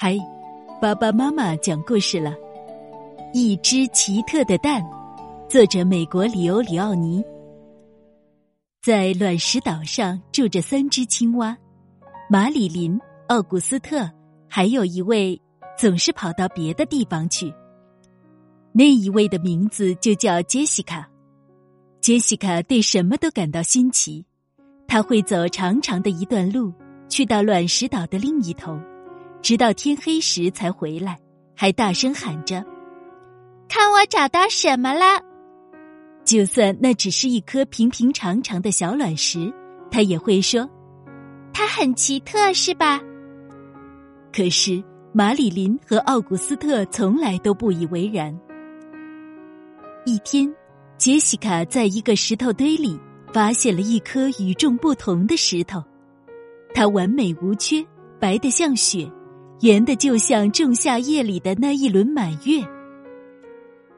嗨，爸爸妈妈讲故事了。一只奇特的蛋，作者美国里欧里奥尼。在卵石岛上住着三只青蛙：马里林、奥古斯特，还有一位总是跑到别的地方去。那一位的名字就叫杰西卡。杰西卡对什么都感到新奇，他会走长长的一段路，去到卵石岛的另一头。直到天黑时才回来，还大声喊着：“看我找到什么了！”就算那只是一颗平平常常的小卵石，他也会说：“它很奇特，是吧？”可是马里林和奥古斯特从来都不以为然。一天，杰西卡在一个石头堆里发现了一颗与众不同的石头，它完美无缺，白得像雪。圆的就像仲夏夜里的那一轮满月。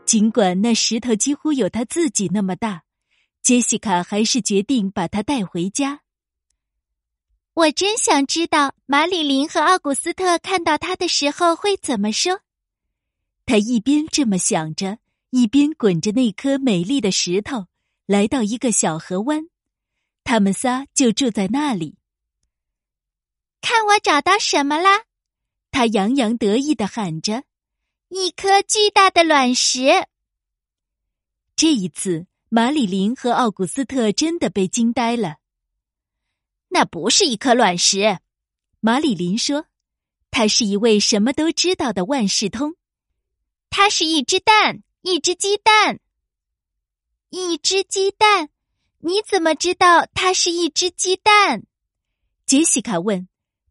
尽管那石头几乎有他自己那么大，杰西卡还是决定把它带回家。我真想知道马里林和奥古斯特看到他的时候会怎么说。他一边这么想着，一边滚着那颗美丽的石头，来到一个小河湾。他们仨就住在那里。看我找到什么啦！他洋洋得意的喊着：“一颗巨大的卵石！”这一次，马里林和奥古斯特真的被惊呆了。那不是一颗卵石，马里林说：“他是一位什么都知道的万事通。它是一只蛋，一只鸡蛋，一只鸡蛋。你怎么知道它是一只鸡蛋？”杰西卡问。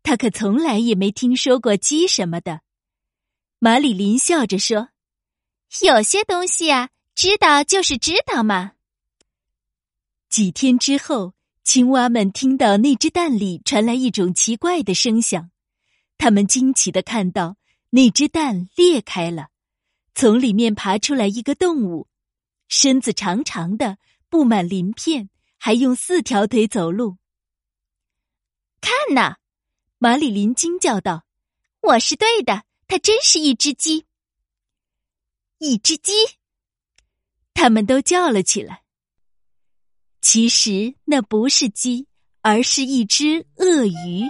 他可从来也没听说过鸡什么的。马里林笑着说：“有些东西啊，知道就是知道嘛。”几天之后，青蛙们听到那只蛋里传来一种奇怪的声响，他们惊奇的看到那只蛋裂开了，从里面爬出来一个动物，身子长长的，布满鳞片，还用四条腿走路。看呐！马里林惊叫道：“我是对的，它真是一只鸡，一只鸡！”他们都叫了起来。其实那不是鸡，而是一只鳄鱼。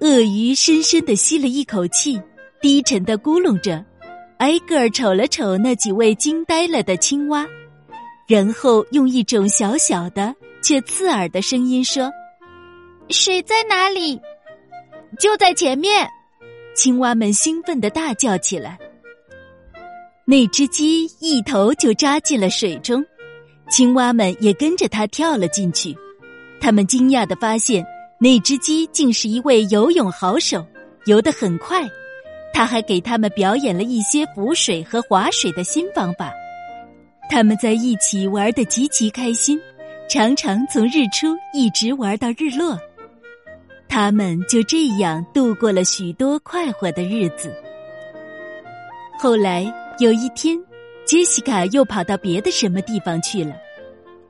鳄鱼深深的吸了一口气，低沉的咕哝着，挨个儿瞅了瞅那几位惊呆了的青蛙，然后用一种小小的却刺耳的声音说。水在哪里？就在前面！青蛙们兴奋的大叫起来。那只鸡一头就扎进了水中，青蛙们也跟着它跳了进去。他们惊讶的发现，那只鸡竟是一位游泳好手，游得很快。他还给他们表演了一些浮水和划水的新方法。他们在一起玩得极其开心，常常从日出一直玩到日落。他们就这样度过了许多快活的日子。后来有一天，杰西卡又跑到别的什么地方去了。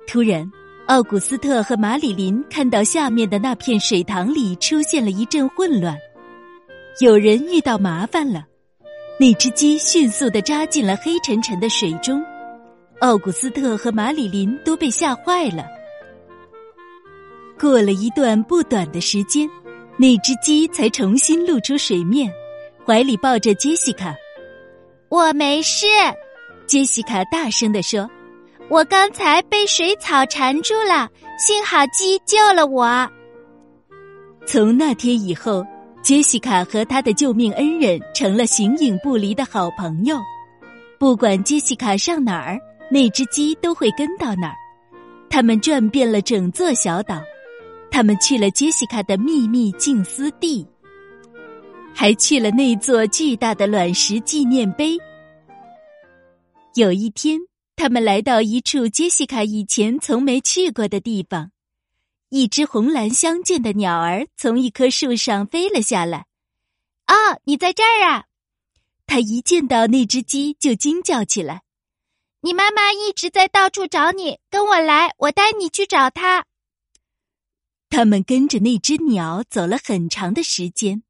突然，奥古斯特和马里林看到下面的那片水塘里出现了一阵混乱，有人遇到麻烦了。那只鸡迅速的扎进了黑沉沉的水中，奥古斯特和马里林都被吓坏了。过了一段不短的时间，那只鸡才重新露出水面，怀里抱着杰西卡。我没事，杰西卡大声地说：“我刚才被水草缠住了，幸好鸡救了我。”从那天以后，杰西卡和他的救命恩人成了形影不离的好朋友。不管杰西卡上哪儿，那只鸡都会跟到哪儿。他们转遍了整座小岛。他们去了杰西卡的秘密静思地，还去了那座巨大的卵石纪念碑。有一天，他们来到一处杰西卡以前从没去过的地方，一只红蓝相间的鸟儿从一棵树上飞了下来。“哦，你在这儿啊！”他一见到那只鸡就惊叫起来。“你妈妈一直在到处找你，跟我来，我带你去找她。”他们跟着那只鸟走了很长的时间，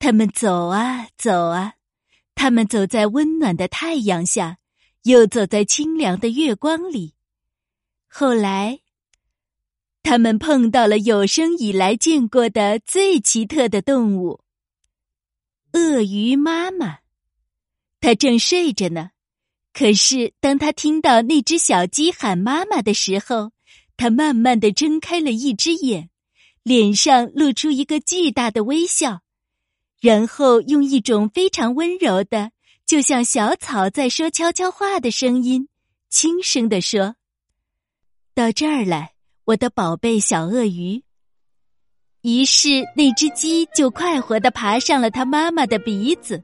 他们走啊走啊，他们走在温暖的太阳下，又走在清凉的月光里。后来，他们碰到了有生以来见过的最奇特的动物——鳄鱼妈妈。它正睡着呢，可是当他听到那只小鸡喊妈妈的时候，他慢慢的睁开了一只眼，脸上露出一个巨大的微笑，然后用一种非常温柔的，就像小草在说悄悄话的声音，轻声的说：“到这儿来，我的宝贝小鳄鱼。”于是那只鸡就快活的爬上了它妈妈的鼻子。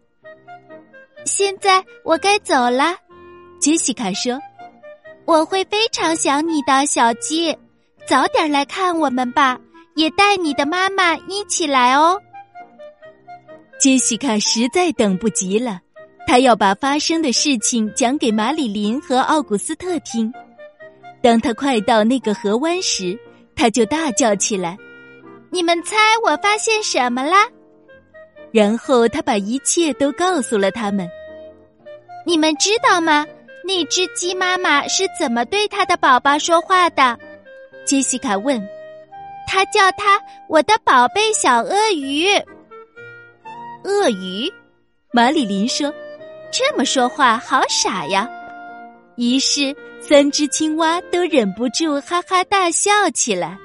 现在我该走了，杰西卡说。我会非常想你的小鸡，早点来看我们吧，也带你的妈妈一起来哦。杰西卡实在等不及了，她要把发生的事情讲给马里琳和奥古斯特听。当他快到那个河湾时，他就大叫起来：“你们猜我发现什么啦？”然后他把一切都告诉了他们。你们知道吗？那只鸡妈妈是怎么对它的宝宝说话的？杰西卡问。他叫它“我的宝贝小鳄鱼”。鳄鱼，马里琳说：“这么说话好傻呀。”于是三只青蛙都忍不住哈哈大笑起来。